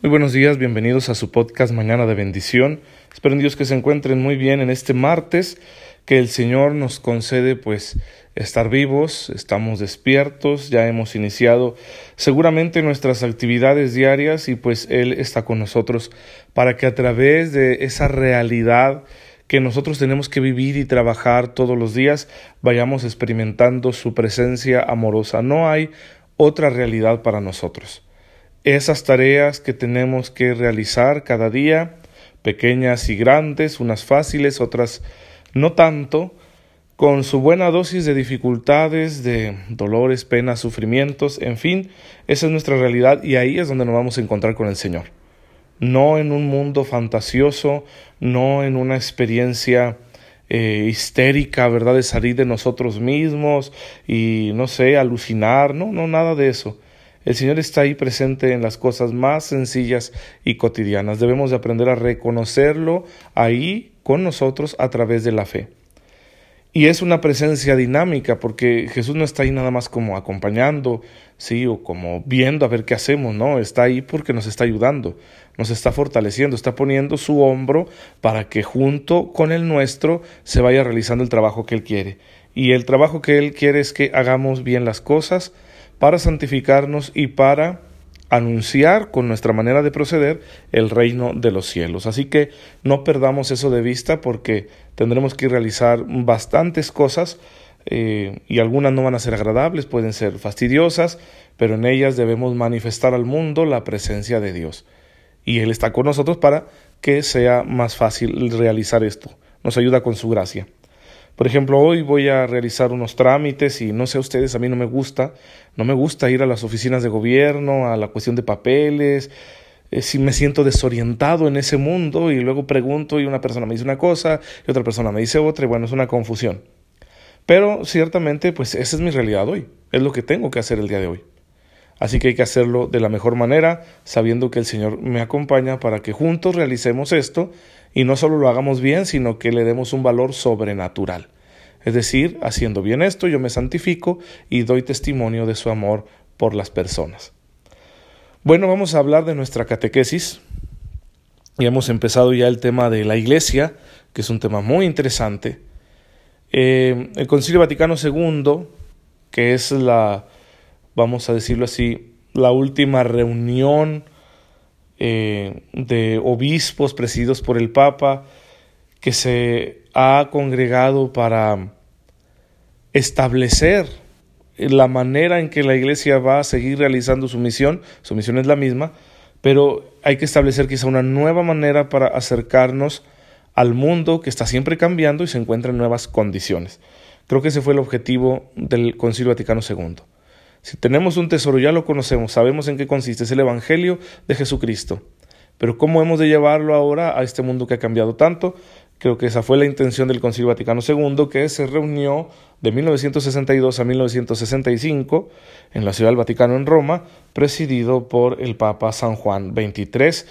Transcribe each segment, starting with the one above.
Muy buenos días, bienvenidos a su podcast Mañana de Bendición. Espero en Dios que se encuentren muy bien en este martes, que el Señor nos concede pues estar vivos, estamos despiertos, ya hemos iniciado seguramente nuestras actividades diarias y pues Él está con nosotros para que a través de esa realidad que nosotros tenemos que vivir y trabajar todos los días, vayamos experimentando su presencia amorosa. No hay otra realidad para nosotros esas tareas que tenemos que realizar cada día, pequeñas y grandes, unas fáciles, otras no tanto, con su buena dosis de dificultades, de dolores, penas, sufrimientos, en fin, esa es nuestra realidad y ahí es donde nos vamos a encontrar con el Señor. No en un mundo fantasioso, no en una experiencia eh, histérica, ¿verdad? De salir de nosotros mismos y, no sé, alucinar, no, no, nada de eso el Señor está ahí presente en las cosas más sencillas y cotidianas. Debemos de aprender a reconocerlo ahí con nosotros a través de la fe. Y es una presencia dinámica porque Jesús no está ahí nada más como acompañando, sí, o como viendo a ver qué hacemos, no, está ahí porque nos está ayudando, nos está fortaleciendo, está poniendo su hombro para que junto con el nuestro se vaya realizando el trabajo que Él quiere. Y el trabajo que Él quiere es que hagamos bien las cosas, para santificarnos y para anunciar con nuestra manera de proceder el reino de los cielos. Así que no perdamos eso de vista porque tendremos que realizar bastantes cosas eh, y algunas no van a ser agradables, pueden ser fastidiosas, pero en ellas debemos manifestar al mundo la presencia de Dios. Y Él está con nosotros para que sea más fácil realizar esto. Nos ayuda con su gracia. Por ejemplo, hoy voy a realizar unos trámites y no sé ustedes, a mí no me gusta, no me gusta ir a las oficinas de gobierno, a la cuestión de papeles, eh, si me siento desorientado en ese mundo y luego pregunto y una persona me dice una cosa y otra persona me dice otra y bueno, es una confusión. Pero ciertamente, pues esa es mi realidad hoy, es lo que tengo que hacer el día de hoy. Así que hay que hacerlo de la mejor manera, sabiendo que el Señor me acompaña para que juntos realicemos esto y no solo lo hagamos bien, sino que le demos un valor sobrenatural. Es decir, haciendo bien esto, yo me santifico y doy testimonio de su amor por las personas. Bueno, vamos a hablar de nuestra catequesis. Y hemos empezado ya el tema de la Iglesia, que es un tema muy interesante. Eh, el Concilio Vaticano II, que es la vamos a decirlo así, la última reunión eh, de obispos presididos por el Papa que se ha congregado para establecer la manera en que la Iglesia va a seguir realizando su misión. Su misión es la misma, pero hay que establecer quizá una nueva manera para acercarnos al mundo que está siempre cambiando y se encuentra en nuevas condiciones. Creo que ese fue el objetivo del Concilio Vaticano II. Si tenemos un tesoro, ya lo conocemos, sabemos en qué consiste, es el Evangelio de Jesucristo. Pero ¿cómo hemos de llevarlo ahora a este mundo que ha cambiado tanto? Creo que esa fue la intención del Concilio Vaticano II, que se reunió de 1962 a 1965 en la Ciudad del Vaticano en Roma, presidido por el Papa San Juan XXIII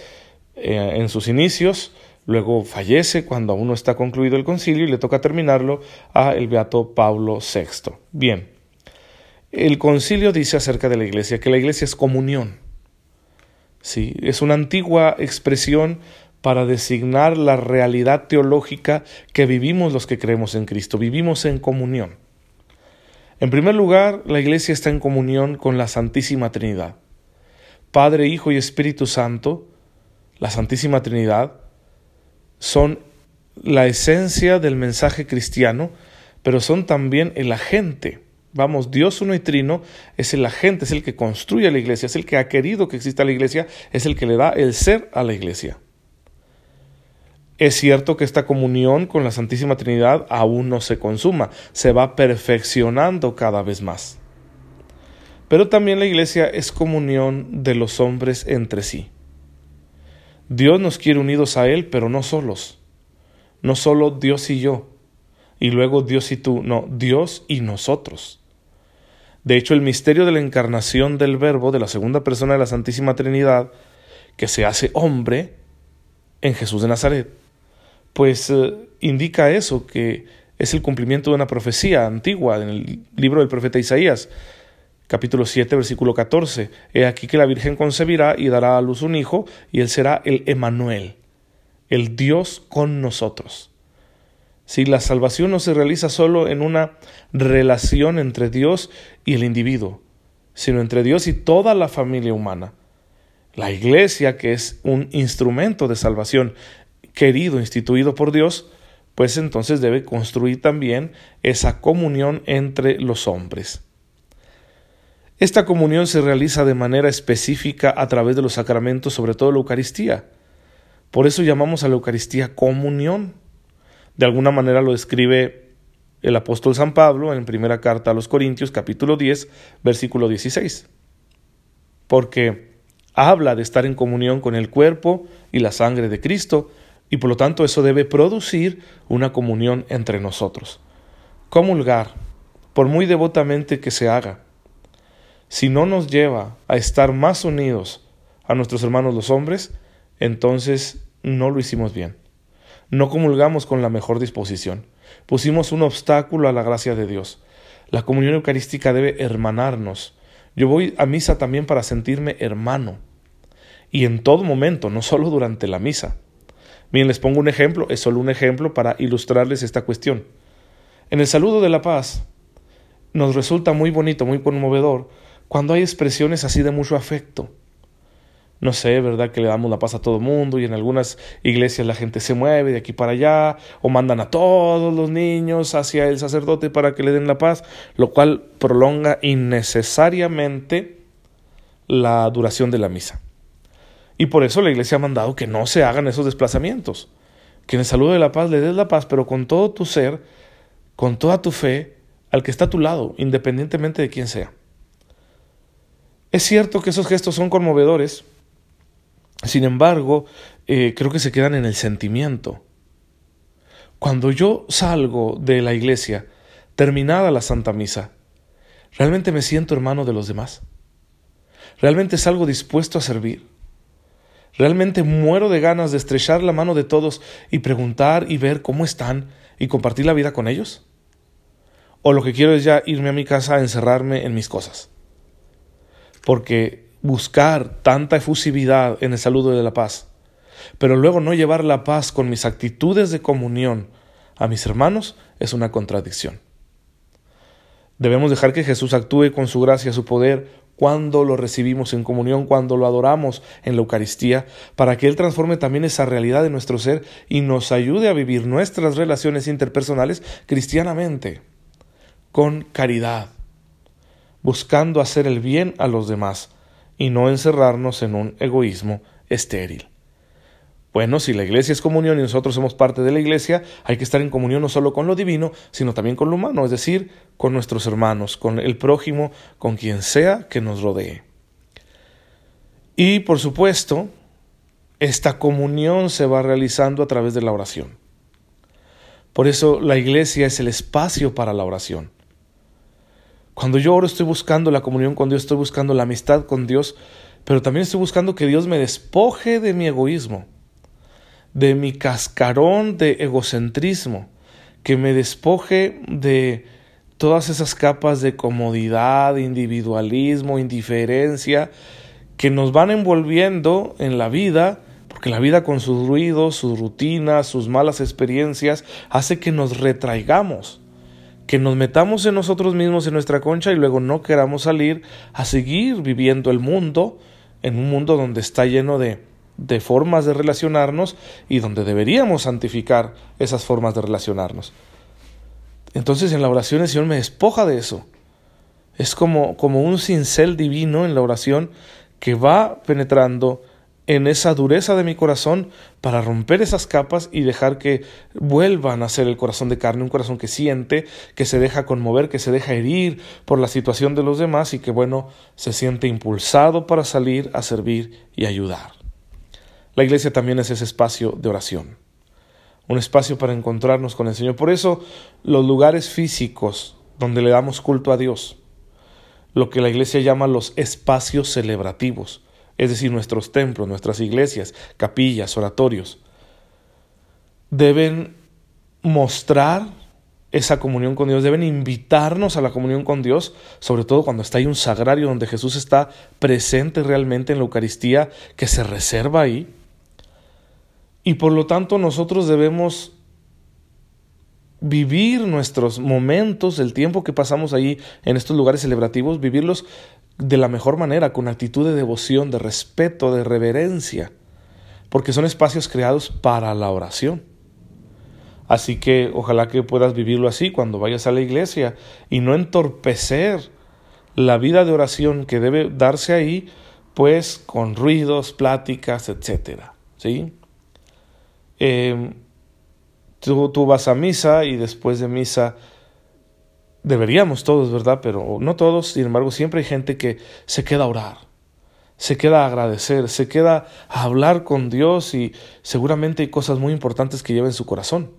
eh, en sus inicios. Luego fallece cuando aún no está concluido el concilio y le toca terminarlo a el Beato Pablo VI. Bien, el concilio dice acerca de la iglesia que la iglesia es comunión. Sí, es una antigua expresión para designar la realidad teológica que vivimos los que creemos en Cristo. Vivimos en comunión. En primer lugar, la iglesia está en comunión con la Santísima Trinidad. Padre, Hijo y Espíritu Santo, la Santísima Trinidad, son la esencia del mensaje cristiano, pero son también el agente Vamos, Dios uno y trino es el agente, es el que construye la iglesia, es el que ha querido que exista la iglesia, es el que le da el ser a la iglesia. Es cierto que esta comunión con la Santísima Trinidad aún no se consuma, se va perfeccionando cada vez más. Pero también la iglesia es comunión de los hombres entre sí. Dios nos quiere unidos a Él, pero no solos. No solo Dios y yo, y luego Dios y tú, no, Dios y nosotros. De hecho, el misterio de la encarnación del Verbo, de la segunda persona de la Santísima Trinidad, que se hace hombre en Jesús de Nazaret, pues eh, indica eso, que es el cumplimiento de una profecía antigua en el libro del profeta Isaías, capítulo 7, versículo 14. He aquí que la Virgen concebirá y dará a luz un hijo, y él será el Emanuel, el Dios con nosotros. Si la salvación no se realiza solo en una relación entre Dios y el individuo, sino entre Dios y toda la familia humana. La iglesia, que es un instrumento de salvación querido, instituido por Dios, pues entonces debe construir también esa comunión entre los hombres. Esta comunión se realiza de manera específica a través de los sacramentos, sobre todo la Eucaristía. Por eso llamamos a la Eucaristía comunión. De alguna manera lo describe el apóstol San Pablo en primera carta a los Corintios capítulo 10 versículo 16. Porque habla de estar en comunión con el cuerpo y la sangre de Cristo, y por lo tanto eso debe producir una comunión entre nosotros. Comulgar, por muy devotamente que se haga, si no nos lleva a estar más unidos a nuestros hermanos los hombres, entonces no lo hicimos bien. No comulgamos con la mejor disposición. Pusimos un obstáculo a la gracia de Dios. La comunión eucarística debe hermanarnos. Yo voy a misa también para sentirme hermano. Y en todo momento, no solo durante la misa. Bien, les pongo un ejemplo, es solo un ejemplo para ilustrarles esta cuestión. En el saludo de la paz nos resulta muy bonito, muy conmovedor, cuando hay expresiones así de mucho afecto. No sé, ¿verdad? Que le damos la paz a todo el mundo y en algunas iglesias la gente se mueve de aquí para allá o mandan a todos los niños hacia el sacerdote para que le den la paz, lo cual prolonga innecesariamente la duración de la misa. Y por eso la iglesia ha mandado que no se hagan esos desplazamientos. Que en el saludo de la paz le des la paz, pero con todo tu ser, con toda tu fe, al que está a tu lado, independientemente de quién sea. Es cierto que esos gestos son conmovedores, sin embargo, eh, creo que se quedan en el sentimiento. Cuando yo salgo de la iglesia, terminada la Santa Misa, ¿realmente me siento hermano de los demás? ¿Realmente salgo dispuesto a servir? ¿Realmente muero de ganas de estrechar la mano de todos y preguntar y ver cómo están y compartir la vida con ellos? ¿O lo que quiero es ya irme a mi casa a encerrarme en mis cosas? Porque buscar tanta efusividad en el saludo de la paz, pero luego no llevar la paz con mis actitudes de comunión a mis hermanos es una contradicción. Debemos dejar que Jesús actúe con su gracia, su poder, cuando lo recibimos en comunión, cuando lo adoramos en la Eucaristía, para que Él transforme también esa realidad de nuestro ser y nos ayude a vivir nuestras relaciones interpersonales cristianamente, con caridad, buscando hacer el bien a los demás y no encerrarnos en un egoísmo estéril. Bueno, si la iglesia es comunión y nosotros somos parte de la iglesia, hay que estar en comunión no solo con lo divino, sino también con lo humano, es decir, con nuestros hermanos, con el prójimo, con quien sea que nos rodee. Y por supuesto, esta comunión se va realizando a través de la oración. Por eso la iglesia es el espacio para la oración. Cuando yo oro estoy buscando la comunión con Dios, estoy buscando la amistad con Dios, pero también estoy buscando que Dios me despoje de mi egoísmo de mi cascarón de egocentrismo, que me despoje de todas esas capas de comodidad, individualismo, indiferencia, que nos van envolviendo en la vida, porque la vida con sus ruidos, sus rutinas, sus malas experiencias, hace que nos retraigamos, que nos metamos en nosotros mismos en nuestra concha y luego no queramos salir a seguir viviendo el mundo, en un mundo donde está lleno de de formas de relacionarnos y donde deberíamos santificar esas formas de relacionarnos. Entonces en la oración el Señor me despoja de eso. Es como, como un cincel divino en la oración que va penetrando en esa dureza de mi corazón para romper esas capas y dejar que vuelvan a ser el corazón de carne, un corazón que siente, que se deja conmover, que se deja herir por la situación de los demás y que bueno, se siente impulsado para salir a servir y ayudar. La iglesia también es ese espacio de oración, un espacio para encontrarnos con el Señor. Por eso los lugares físicos donde le damos culto a Dios, lo que la iglesia llama los espacios celebrativos, es decir, nuestros templos, nuestras iglesias, capillas, oratorios, deben mostrar esa comunión con Dios, deben invitarnos a la comunión con Dios, sobre todo cuando está ahí un sagrario donde Jesús está presente realmente en la Eucaristía que se reserva ahí. Y por lo tanto nosotros debemos vivir nuestros momentos, el tiempo que pasamos ahí en estos lugares celebrativos, vivirlos de la mejor manera, con actitud de devoción, de respeto, de reverencia, porque son espacios creados para la oración. Así que ojalá que puedas vivirlo así cuando vayas a la iglesia y no entorpecer la vida de oración que debe darse ahí, pues con ruidos, pláticas, etcétera. ¿Sí? Em, tú, vas a misa y después de misa deberíamos todos, ¿verdad? Pero no todos, sin embargo, siempre hay gente que se queda a orar, se queda a agradecer, se queda a hablar con Dios y seguramente hay cosas muy importantes que lleva en su corazón.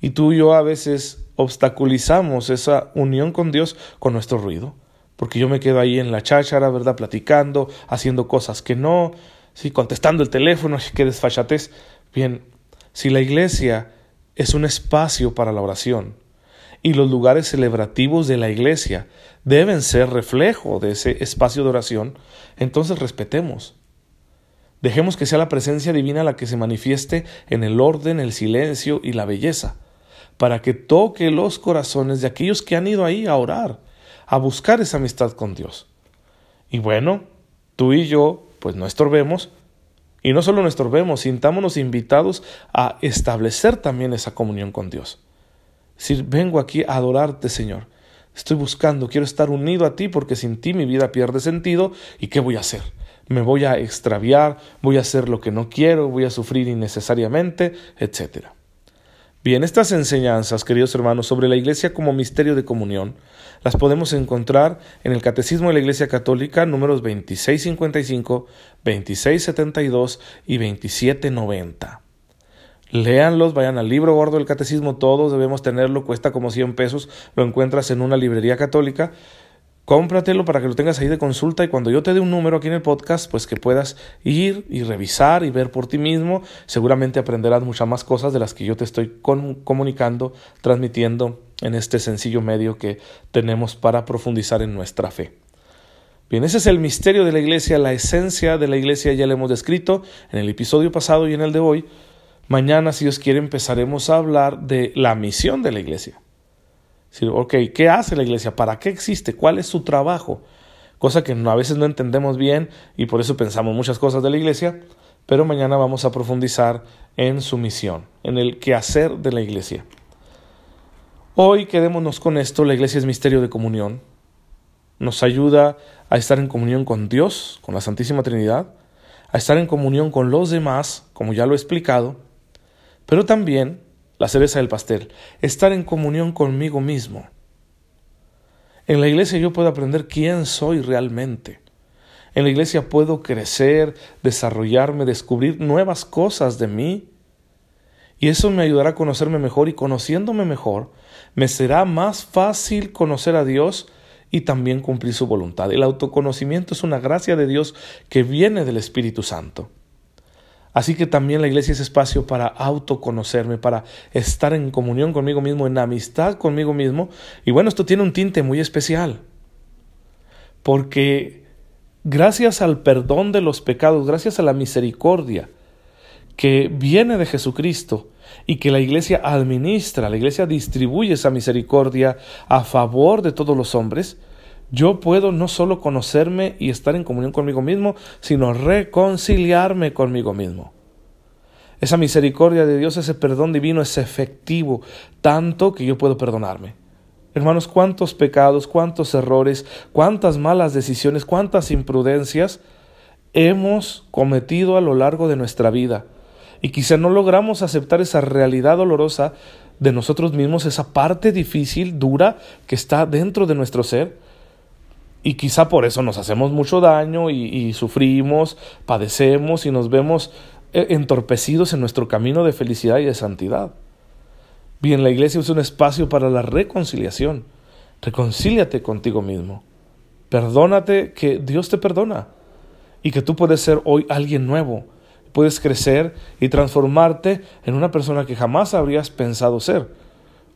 Y tú y yo a veces obstaculizamos esa unión con Dios con nuestro ruido, porque yo me quedo ahí en la cháchara, ¿verdad? Platicando, haciendo cosas que no, sí, contestando el teléfono, qué desfachatez. Bien, si la iglesia es un espacio para la oración, y los lugares celebrativos de la iglesia deben ser reflejo de ese espacio de oración, entonces respetemos. Dejemos que sea la presencia divina la que se manifieste en el orden, el silencio y la belleza para que toque los corazones de aquellos que han ido ahí a orar, a buscar esa amistad con Dios. Y bueno, tú y yo, pues no estorbemos, y no solo no estorbemos, sintámonos invitados a establecer también esa comunión con Dios. Es decir, vengo aquí a adorarte, Señor. Estoy buscando, quiero estar unido a ti porque sin ti mi vida pierde sentido. ¿Y qué voy a hacer? Me voy a extraviar, voy a hacer lo que no quiero, voy a sufrir innecesariamente, etcétera. Bien, estas enseñanzas, queridos hermanos, sobre la Iglesia como misterio de comunión, las podemos encontrar en el Catecismo de la Iglesia Católica números 2655, 2672 y 2790. Léanlos, vayan al libro gordo del catecismo, todos debemos tenerlo, cuesta como 100 pesos, lo encuentras en una librería católica cómpratelo para que lo tengas ahí de consulta y cuando yo te dé un número aquí en el podcast, pues que puedas ir y revisar y ver por ti mismo. Seguramente aprenderás muchas más cosas de las que yo te estoy comunicando, transmitiendo en este sencillo medio que tenemos para profundizar en nuestra fe. Bien, ese es el misterio de la iglesia, la esencia de la iglesia ya la hemos descrito en el episodio pasado y en el de hoy. Mañana, si Dios quiere, empezaremos a hablar de la misión de la iglesia ok, ¿qué hace la iglesia? ¿Para qué existe? ¿Cuál es su trabajo? Cosa que a veces no entendemos bien y por eso pensamos muchas cosas de la iglesia, pero mañana vamos a profundizar en su misión, en el quehacer de la iglesia. Hoy quedémonos con esto, la iglesia es misterio de comunión, nos ayuda a estar en comunión con Dios, con la Santísima Trinidad, a estar en comunión con los demás, como ya lo he explicado, pero también la cereza del pastel, estar en comunión conmigo mismo. En la iglesia yo puedo aprender quién soy realmente. En la iglesia puedo crecer, desarrollarme, descubrir nuevas cosas de mí. Y eso me ayudará a conocerme mejor y conociéndome mejor, me será más fácil conocer a Dios y también cumplir su voluntad. El autoconocimiento es una gracia de Dios que viene del Espíritu Santo. Así que también la iglesia es espacio para autoconocerme, para estar en comunión conmigo mismo, en amistad conmigo mismo. Y bueno, esto tiene un tinte muy especial. Porque gracias al perdón de los pecados, gracias a la misericordia que viene de Jesucristo y que la iglesia administra, la iglesia distribuye esa misericordia a favor de todos los hombres, yo puedo no solo conocerme y estar en comunión conmigo mismo, sino reconciliarme conmigo mismo. Esa misericordia de Dios, ese perdón divino es efectivo, tanto que yo puedo perdonarme. Hermanos, cuántos pecados, cuántos errores, cuántas malas decisiones, cuántas imprudencias hemos cometido a lo largo de nuestra vida. Y quizá no logramos aceptar esa realidad dolorosa de nosotros mismos, esa parte difícil, dura, que está dentro de nuestro ser y quizá por eso nos hacemos mucho daño y, sufrimos, padecemos y nos vemos eh, entorpecidos en nuestro camino de felicidad y de santidad. Bien, la iglesia es un espacio para la reconciliación. Reconcíliate contigo mismo. Perdónate que Dios te perdona y que tú puedes ser hoy alguien nuevo. Puedes crecer y transformarte en una persona que jamás habrías pensado ser.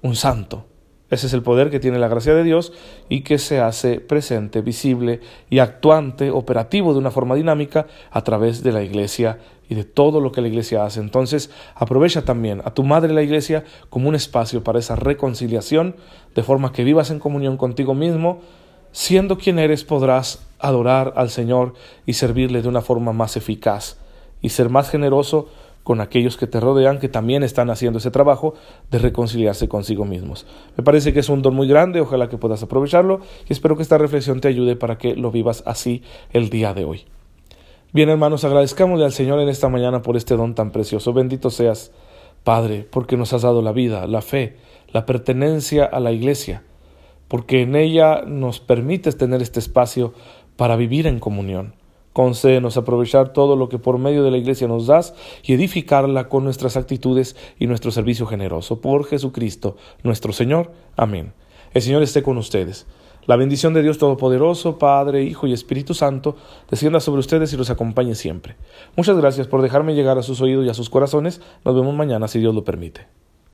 un santo. Ese es el poder que tiene la gracia de Dios y que se hace presente, visible y actuante, operativo de una forma dinámica a través de la iglesia y de todo lo que la iglesia hace. Entonces, aprovecha también a tu madre la iglesia como un espacio para esa reconciliación, de forma que vivas en comunión contigo mismo, siendo quien eres podrás adorar al Señor y servirle de una forma más eficaz y ser más generoso con aquellos que te rodean que también están haciendo ese trabajo de reconciliarse consigo mismos. Me parece que es un don muy grande, ojalá que puedas aprovecharlo y espero que esta reflexión te ayude para que lo vivas así el día de hoy. Bien hermanos, agradezcamosle al Señor en esta mañana por este don tan precioso. Bendito seas, Padre, porque nos has dado la vida, la fe, la pertenencia a la iglesia, porque en ella nos permites tener este espacio para vivir en comunión. Concédenos aprovechar todo lo que por medio de la Iglesia nos das y edificarla con nuestras actitudes y nuestro servicio generoso. Por Jesucristo, nuestro Señor. Amén. El Señor esté con ustedes. La bendición de Dios Todopoderoso, Padre, Hijo y Espíritu Santo, descienda sobre ustedes y los acompañe siempre. Muchas gracias por dejarme llegar a sus oídos y a sus corazones. Nos vemos mañana si Dios lo permite.